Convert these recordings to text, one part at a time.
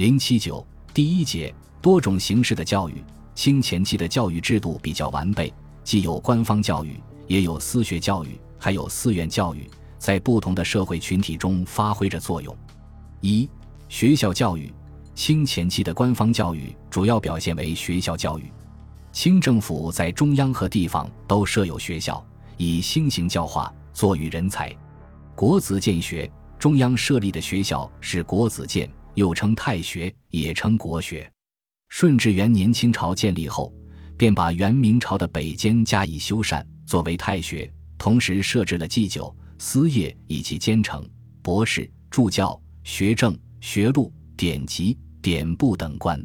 零七九第一节多种形式的教育。清前期的教育制度比较完备，既有官方教育，也有私学教育，还有寺院教育，在不同的社会群体中发挥着作用。一、学校教育。清前期的官方教育主要表现为学校教育。清政府在中央和地方都设有学校，以兴行教化，作育人才。国子监学，中央设立的学校是国子监。又称太学，也称国学。顺治元年，清朝建立后，便把元明朝的北监加以修缮，作为太学，同时设置了祭酒、司业以及监丞、博士、助教、学政、学录、典籍、典部等官，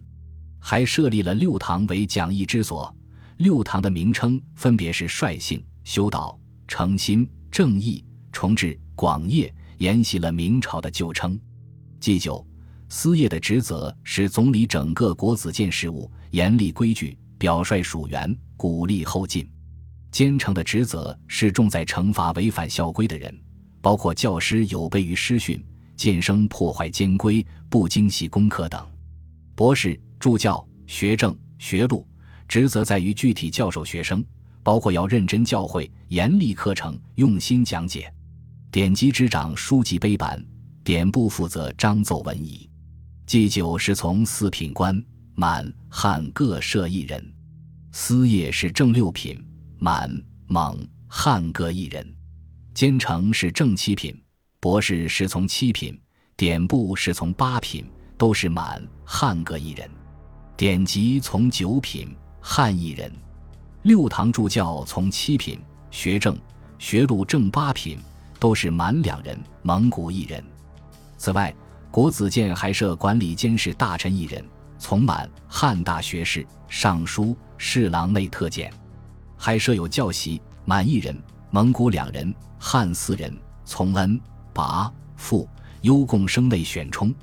还设立了六堂为讲义之所。六堂的名称分别是率性、修道、诚心、正义、重治、广业，沿袭了明朝的旧称。祭酒。司业的职责是总理整个国子监事务，严厉规矩，表率属员，鼓励后进。监丞的职责是重在惩罚违反校规的人，包括教师有悖于师训、监生破坏监规、不精细功课等。博士、助教、学政、学录职责在于具体教授学生，包括要认真教诲、严厉课程、用心讲解。典籍执掌书籍碑版，典部负责章奏文仪。祭酒是从四品官，满汉各设一人；司业是正六品，满蒙汉各一人；监丞是正七品，博士是从七品，典部是从八品，都是满汉各一人；典籍从九品，汉一人；六堂助教从七品，学政、学录正八品，都是满两人，蒙古一人。此外。国子监还设管理监视大臣一人，从满汉大学士、尚书、侍郎内特检；还设有教习满一人，蒙古两人，汉四人，从恩、拔、复、优贡生内选充；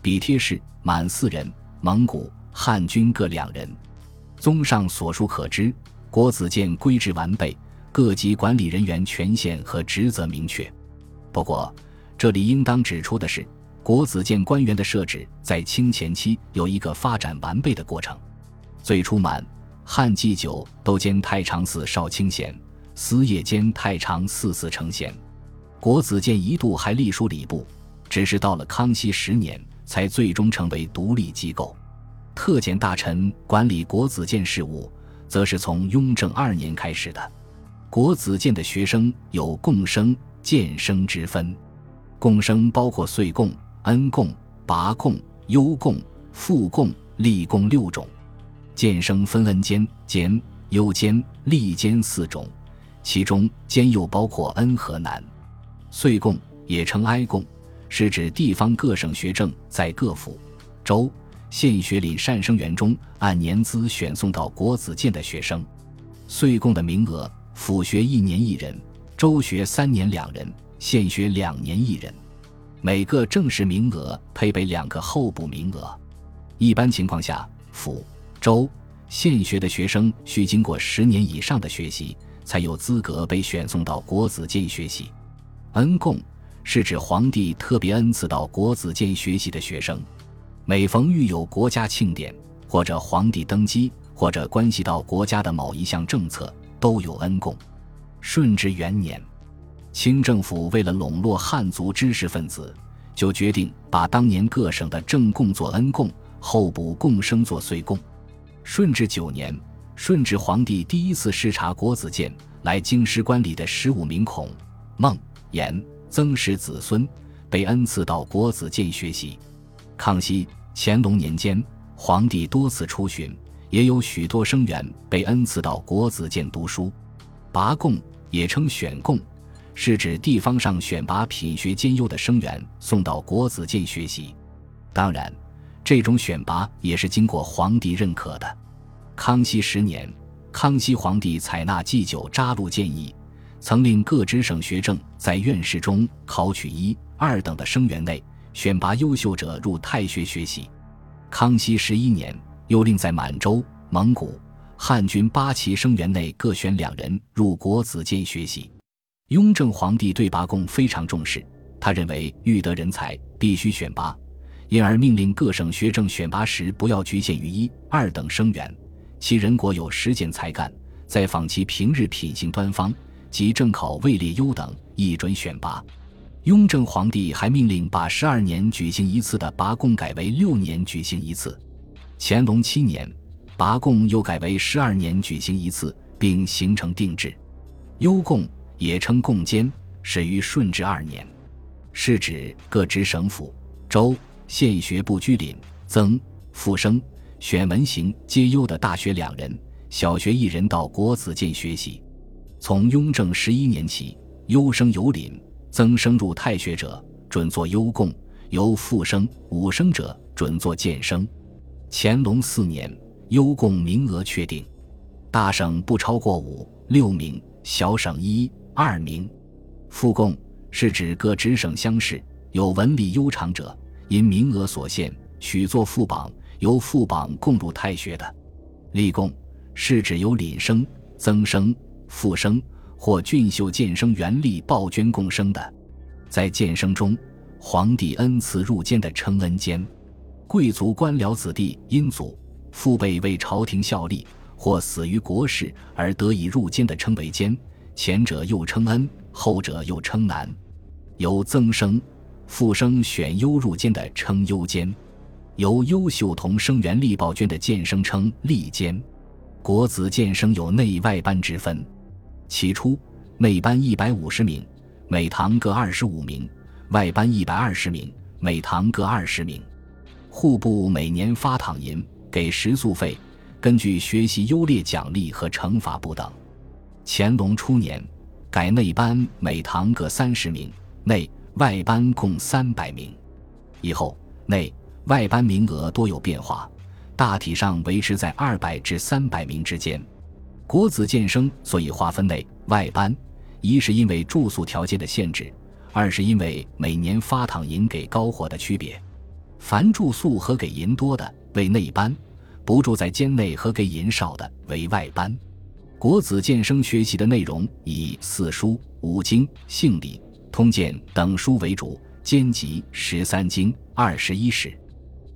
笔帖士满四人，蒙古、汉军各两人。综上所述可知，国子监规制完备，各级管理人员权限和职责明确。不过，这里应当指出的是。国子监官员的设置在清前期有一个发展完备的过程。最初满汉祭酒都兼太常寺少卿衔，司业兼太常寺寺丞衔。国子监一度还隶属礼部，只是到了康熙十年才最终成为独立机构。特检大臣管理国子监事务，则是从雍正二年开始的。国子监的学生有贡生、监生之分，贡生包括岁贡。恩贡、拔贡、优贡、副贡、立贡六种，监生分恩监、监、优监、立监四种，其中监又包括恩和南。岁贡也称哀贡，是指地方各省学政在各府、州、县学领善生员中按年资选送到国子监的学生。岁贡的名额，府学一年一人，州学三年两人，县学两年一人。每个正式名额配备两个候补名额。一般情况下，府、州、县学的学生需经过十年以上的学习，才有资格被选送到国子监学习。恩贡是指皇帝特别恩赐到国子监学习的学生。每逢遇有国家庆典，或者皇帝登基，或者关系到国家的某一项政策，都有恩贡。顺治元年。清政府为了笼络汉族知识分子，就决定把当年各省的正贡做恩贡，候补贡生做岁贡。顺治九年，顺治皇帝第一次视察国子监，来京师观礼的十五名孔、孟、颜、曾氏子孙，被恩赐到国子监学习。康熙、乾隆年间，皇帝多次出巡，也有许多生员被恩赐到国子监读书。拔贡也称选贡。是指地方上选拔品学兼优的生源送到国子监学习，当然，这种选拔也是经过皇帝认可的。康熙十年，康熙皇帝采纳祭酒扎禄建议，曾令各支省学政在院试中考取一、二等的生源内选拔优秀者入太学学习。康熙十一年，又令在满洲、蒙古、汉军八旗生源内各选两人入国子监学习。雍正皇帝对拔贡非常重视，他认为育得人才必须选拔，因而命令各省学政选拔时不要局限于一、二等生源，其人果有实践才干，再访其平日品行端方及正考位列优等，亦准选拔。雍正皇帝还命令把十二年举行一次的拔贡改为六年举行一次。乾隆七年，拔贡又改为十二年举行一次，并形成定制。优贡也称贡监，始于顺治二年，是指各直省府、州、县学部居领、曾、复生、选文行皆优的大学两人，小学一人到国子监学习。从雍正十一年起，优生有领。增生入太学者，准作优贡；由复生、武生者，准作监生。乾隆四年，优贡名额确定，大省不超过五六名，小省一二名。复贡是指各直省乡试有文理优长者，因名额所限，取作副榜，由副榜供入太学的。立贡是指由领生、增生、复生。或俊秀监生原力报捐贡生的，在监生中，皇帝恩赐入监的称恩监；贵族官僚子弟因祖父辈为朝廷效力或死于国事而得以入监的称为监。前者又称恩，后者又称难。由增生、复生选优入监的称优监；由优秀同生原力报捐的监生称力监。国子监生有内外班之分。起初，内班一百五十名，每堂各二十五名；外班一百二十名，每堂各二十名。户部每年发躺银，给食宿费，根据学习优劣奖励和惩罚不等。乾隆初年，改内班每堂各三十名，内外班共三百名。以后，内外班名额多有变化，大体上维持在二百至三百名之间。国子监生所以划分内外班，一是因为住宿条件的限制，二是因为每年发躺银给高活的区别。凡住宿和给银多的为内班，不住在监内和给银少的为外班。国子监生学习的内容以四书、五经、性理、通鉴等书为主，兼集十三经、二十一史。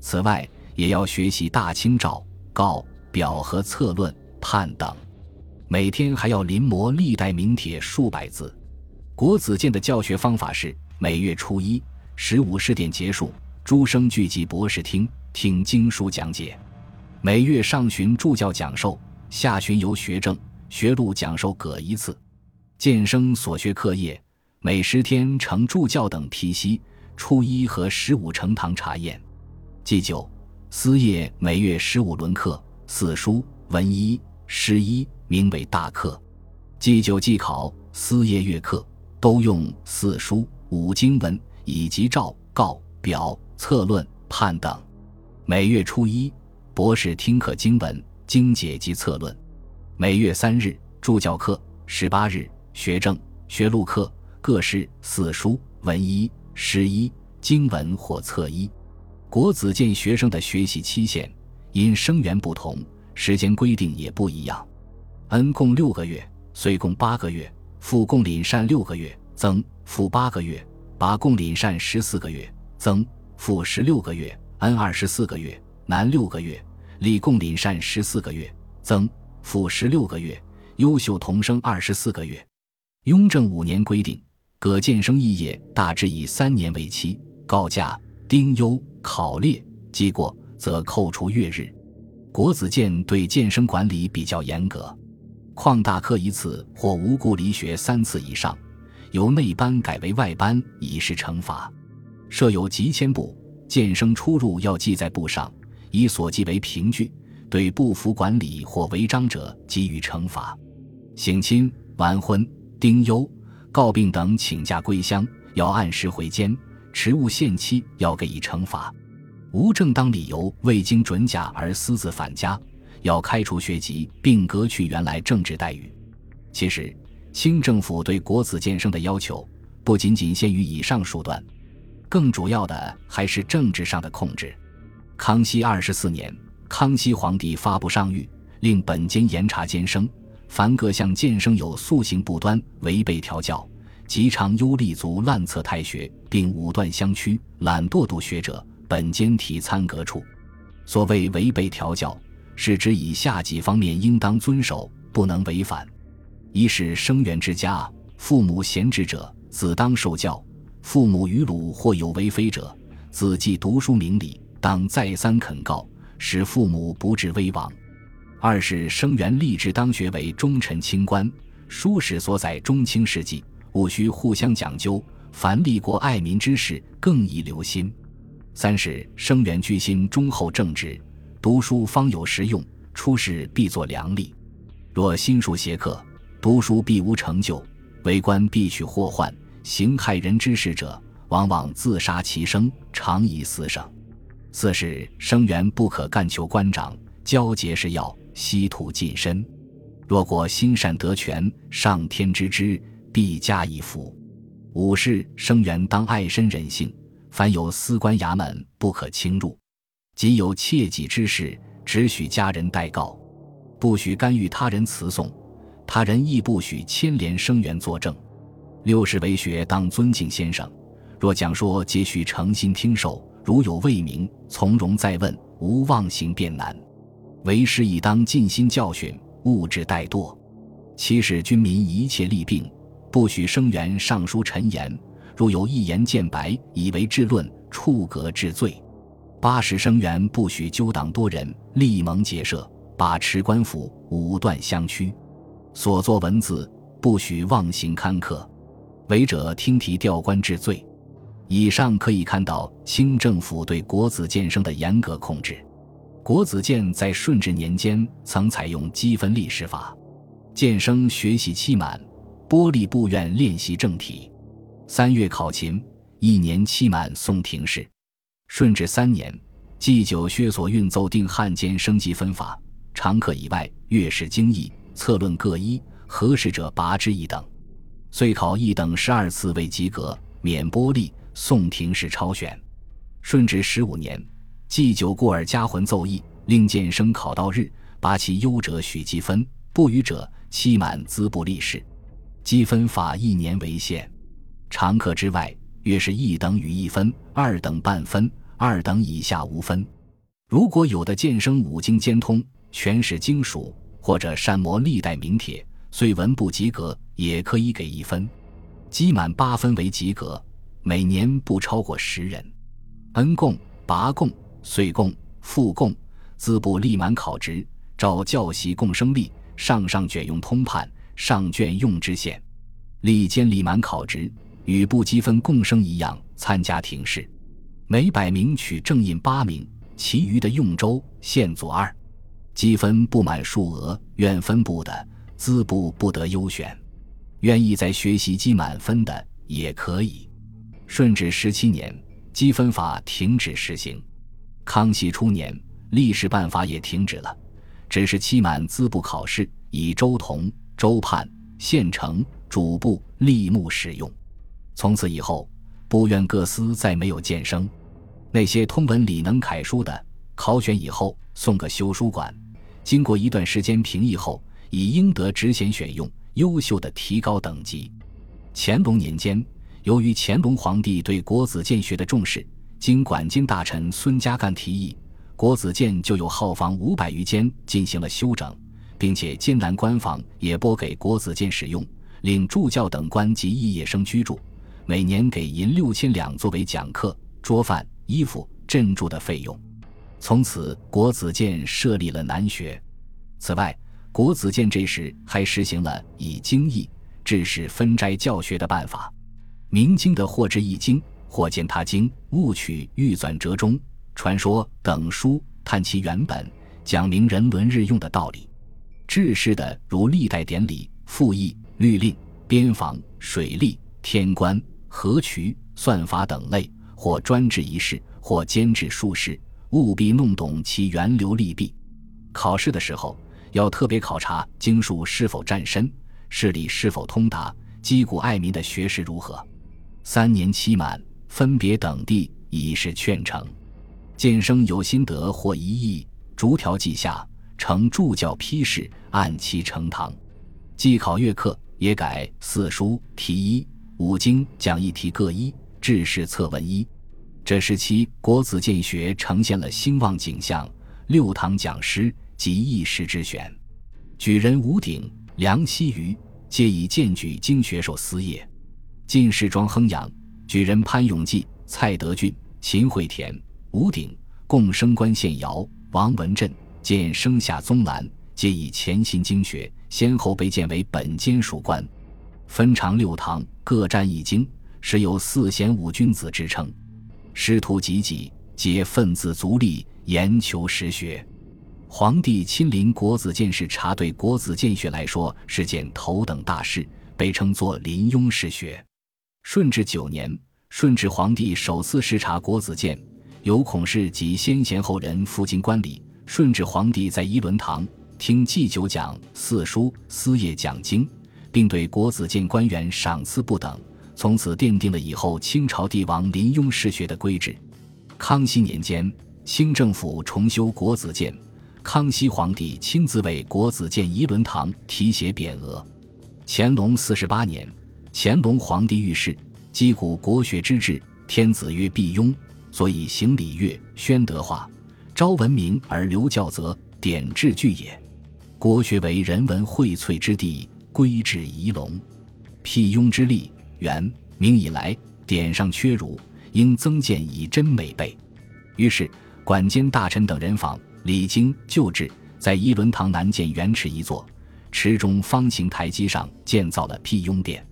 此外，也要学习大清诏、告、表和策论、判等。每天还要临摹历代名帖数百字。国子监的教学方法是：每月初一十五试点结束，诸生聚集博士厅听经书讲解；每月上旬助教讲授，下旬由学政、学录讲授各一次。监生所学课业，每十天呈助教等批息。初一和十五呈堂查验。祭酒、司业每月十五轮课，四书、文一、诗一。名为大课，祭酒、祭考、司业月课都用四书、五经文以及诏、告、表、策论、判等。每月初一，博士听课经文、经解及策论；每月三日，助教课；十八日，学政、学录课，各是四书、文一、诗一、经文或策一。国子监学生的学习期限因生源不同，时间规定也不一样。恩共六个月，岁共八个月，父共领善六个月，增父八个月，拔共领善十四个月，增父十六个月，恩二十四个月，男六个月，立共领善十四个月，增复十六个月，优秀童生二十四个月。雍正五年规定，各监生肄业大致以三年为期，告假、丁忧、考列记过，则扣除月日。国子监对监生管理比较严格。旷大课一次或无故离学三次以上，由内班改为外班，以示惩罚。设有集签簿，监生出入要记在簿上，以所记为凭据。对不服管理或违章者给予惩罚。省亲、完婚、丁忧、告病等请假归乡，要按时回监；迟误限期，要给予惩罚。无正当理由未经准假而私自返家。要开除学籍，并革去原来政治待遇。其实，清政府对国子监生的要求不仅仅限于以上数段，更主要的还是政治上的控制。康熙二十四年，康熙皇帝发布上谕，令本监严查监生，凡各项监生有素行不端、违背调教、极常优立足滥策太学，并武断相驱、懒惰读学者，本兼体参革处。所谓违背调教，是指以下几方面应当遵守，不能违反：一是生源之家，父母贤智者，子当受教；父母于鲁或有为非者，子既读书明理，当再三恳告，使父母不致危亡。二是生源立志当学为忠臣清官，书史所载中清事迹，务须互相讲究。凡立国爱民之事，更宜留心。三是生源居心忠厚正直，读书方有实用，出世必作良吏。若心术邪客，读书必无成就，为官必取祸患，行害人之事者，往往自杀其生，常以死省。四是生源不可干求官长，交结是要，稀土近身。若果心善得权，上天之之，必加以福。五是生源当爱身人性，凡有司官衙门不可轻入，即有切己之事，只许家人代告，不许干预他人辞讼，他人亦不许牵连生源作证。六是为学当尊敬先生，若讲说皆须诚心听受，如有未明，从容再问，无妄行便难。为师亦当尽心教训，勿致怠惰。七是军民一切利病。不许生源上书陈言，如有一言见白，以为治论，处格治罪。八十生源不许纠党多人，立盟结社，把持官府，武断相驱。所作文字不许妄行刊刻，违者听提调官治罪。以上可以看到清政府对国子监生的严格控制。国子监在顺治年间曾采用积分历史法，监生学习期满。玻璃部院练习正体，三月考勤，一年期满送廷试。顺治三年，祭酒薛所运奏定汉奸升级分法，常客以外，阅史经义，策论各一，合适者拔之一等。遂考一等十二次未及格，免玻璃宋廷是超选。顺治十五年，祭酒故而家魂奏议，令见生考到日，拔其优者许积分，不予者期满资不立试。积分法一年为限，常客之外，约是一等与一分，二等半分，二等以下无分。如果有的剑生五经兼通，全是经属，或者善磨历代名帖，虽文不及格，也可以给一分。积满八分为及格，每年不超过十人。恩贡、拔贡、岁贡、复贡，资部立满考职，照教习贡生例，上上卷用通判。上卷用知县，历监历满考职，与不积分共生一样参加廷试。每百名取正印八名，其余的用州县组二。积分不满数额，愿分部的资部不得优选。愿意在学习积满分的也可以。顺治十七年，积分法停止实行。康熙初年，历史办法也停止了，只是期满资部考试以周同。州判、县城、主部、吏目使用。从此以后，部院各司再没有见生。那些通文理能楷书的，考选以后送个修书馆，经过一段时间评议后，以应得职衔选用，优秀的提高等级。乾隆年间，由于乾隆皇帝对国子监学的重视，经管经大臣孙家淦提议，国子监就有号房五百余间进行了修整。并且艰难官房也拨给国子监使用，令助教等官及肄业生居住，每年给银六千两作为讲课、桌饭、衣服、镇住的费用。从此，国子监设立了南学。此外，国子监这时还实行了以经义致使分斋教学的办法。明经的或知一经，或见他经，勿取预纂折中、传说等书，探其原本，讲明人伦日用的道理。制式的如历代典礼、赋役、律令、边防、水利、天官、河渠、算法等类，或专制一事，或兼制数事，务必弄懂其源流利弊。考试的时候，要特别考察经术是否占深，事理是否通达，击鼓爱民的学识如何。三年期满，分别等地，以示劝成。见生有心得或一意，逐条记下。呈助教批示，按期呈堂。既考月课，也改四书题一、五经讲义题各一，制式策文一。这时期国子监学呈现了兴旺景象，六堂讲师及一时之选，举人吴鼎、梁希瑜皆以荐举经学授司业。进士庄亨阳、举人潘永济、蔡德俊、秦惠田、吴鼎共升官县姚。王文振见生下宗兰，皆以潜心经学，先后被荐为本监属官。分长六堂，各占一经，时有四贤五君子之称。师徒济济，皆奋自足力，研求实学。皇帝亲临国子监视察，对国子监学来说是件头等大事，被称作临庸试学。顺治九年，顺治皇帝首次视察国子监。由孔氏及先贤后人赴京观礼，顺治皇帝在仪伦堂听祭酒讲四书四业讲经，并对国子监官员赏赐不等，从此奠定了以后清朝帝王临庸试学的规制。康熙年间，清政府重修国子监，康熙皇帝亲自为国子监仪伦堂题写匾额。乾隆四十八年，乾隆皇帝御史，击鼓国学之志，天子曰：“必庸。”所以行礼乐，宣德化，昭文明而留教则，典制具也。国学为人文荟萃之地，归至仪陇，辟庸之力，元明以来典上缺儒，应增建以真美备。于是管监大臣等人访，礼经旧制，在仪伦堂南建圆池一座，池中方形台基上建造了辟雍殿。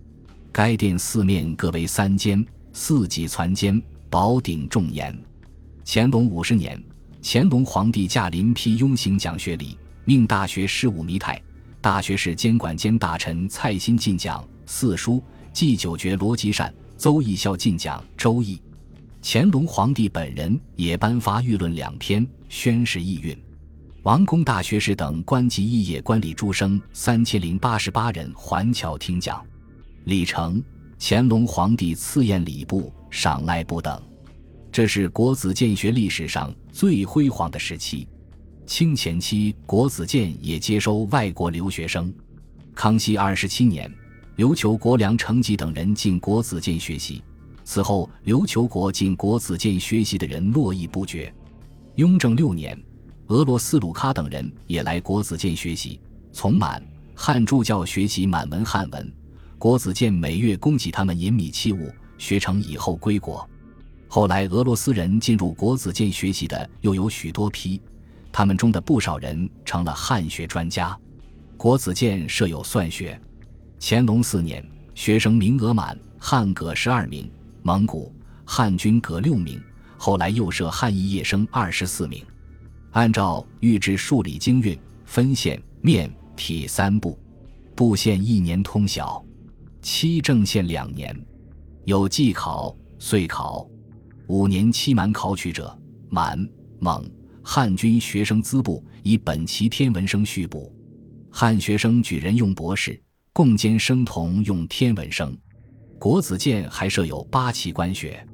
该殿四面各为三间，四脊攒尖。宝鼎重檐。乾隆五十年，乾隆皇帝驾临辟雍行讲学礼，命大学士武弥泰、大学士监管监大臣蔡新进讲四书，祭九绝逻辑善，邹义孝进讲周易。乾隆皇帝本人也颁发御论两篇，宣示意蕴。王公大学士等官级肄业官吏诸生三千零八十八人环桥听讲。李成，乾隆皇帝赐宴礼部。赏赖不等，这是国子监学历史上最辉煌的时期。清前期，国子监也接收外国留学生。康熙二十七年，琉球国梁承吉等人进国子监学习。此后，琉球国进国子监学习的人络绎不绝。雍正六年，俄罗斯鲁喀等人也来国子监学习，从满汉助教学习满文汉文。国子监每月供给他们银米器物。学成以后归国，后来俄罗斯人进入国子监学习的又有许多批，他们中的不少人成了汉学专家。国子监设有算学，乾隆四年学生名额满，汉各十二名，蒙古汉军各六名，后来又设汉译业生二十四名。按照御制数理经运，分县、面、体三部，部县一年通晓，七正县两年。有季考、岁考，五年期满考取者，满、蒙、汉军学生资部以本期天文生续补。汉学生举人用博士，共兼生同用天文生。国子监还设有八旗官学。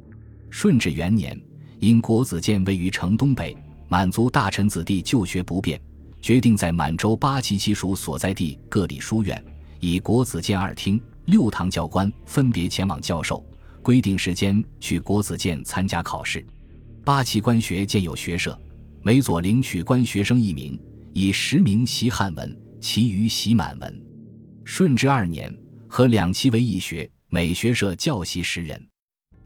顺治元年，因国子监位于城东北，满族大臣子弟就学不便，决定在满洲八旗旗属所在地各立书院，以国子监二厅。六堂教官分别前往教授，规定时间去国子监参加考试。八旗官学建有学社，每所领取官学生一名，以十名习汉文，其余习满文。顺治二年，和两期为一学，每学社教习十人。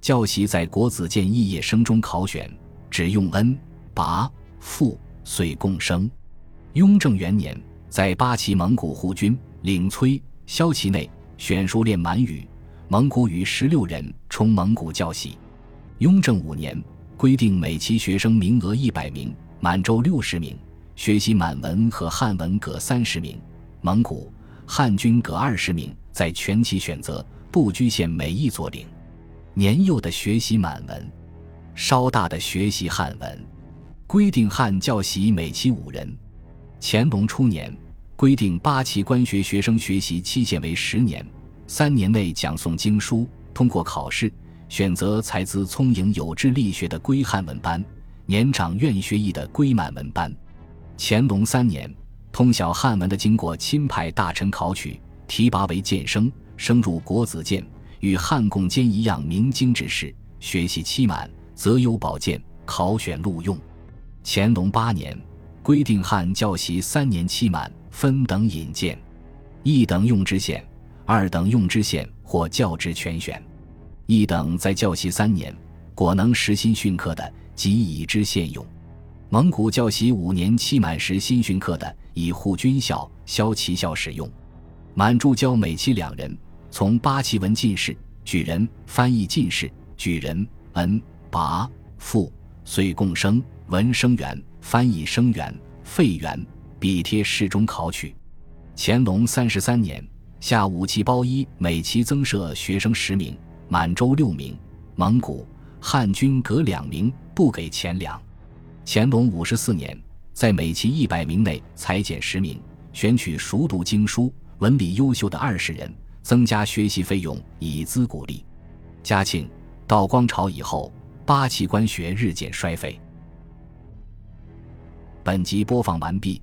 教习在国子监肄业生中考选，只用恩、拔、复、遂共生。雍正元年，在八旗蒙古护军领崔萧其内。选书练满语、蒙古语十六人，充蒙古教习。雍正五年规定每期学生名额一百名，满洲六十名，学习满文和汉文各三十名，蒙古、汉军各二十名，在全期选择，不拘限每一座领。年幼的学习满文，稍大的学习汉文。规定汉教习每期五人。乾隆初年。规定八旗官学学生学习期限为十年，三年内讲诵经书，通过考试，选择才资聪颖有志力学的归汉文班，年长愿学艺的归满文班。乾隆三年，通晓汉文的经过钦派大臣考取，提拔为监生，升入国子监，与汉共监一样明经之事，学习期满，择优保荐，考选录用。乾隆八年，规定汉教习三年期满，分等引荐，一等用知县，二等用知县或教职全选。一等在教习三年，果能实心训课的，即以知县用。蒙古教习五年期满时新训课的，以护军校、骁骑校使用。满助教每期两人，从八旗文进士、举人、翻译进士、举人、恩、拔、副，遂共生文生员、翻译生员、费员，笔贴侍中考取。乾隆三十三年，下五旗包衣每旗增设学生十名，满洲六名，蒙古、汉军各两名，不给钱粮。乾隆五十四年，在每期一百名内裁减十名，选取熟读经书、文理优秀的二十人，增加学习费用，以资鼓励。嘉庆、道光朝以后，八旗官学日渐衰废。本集播放完毕，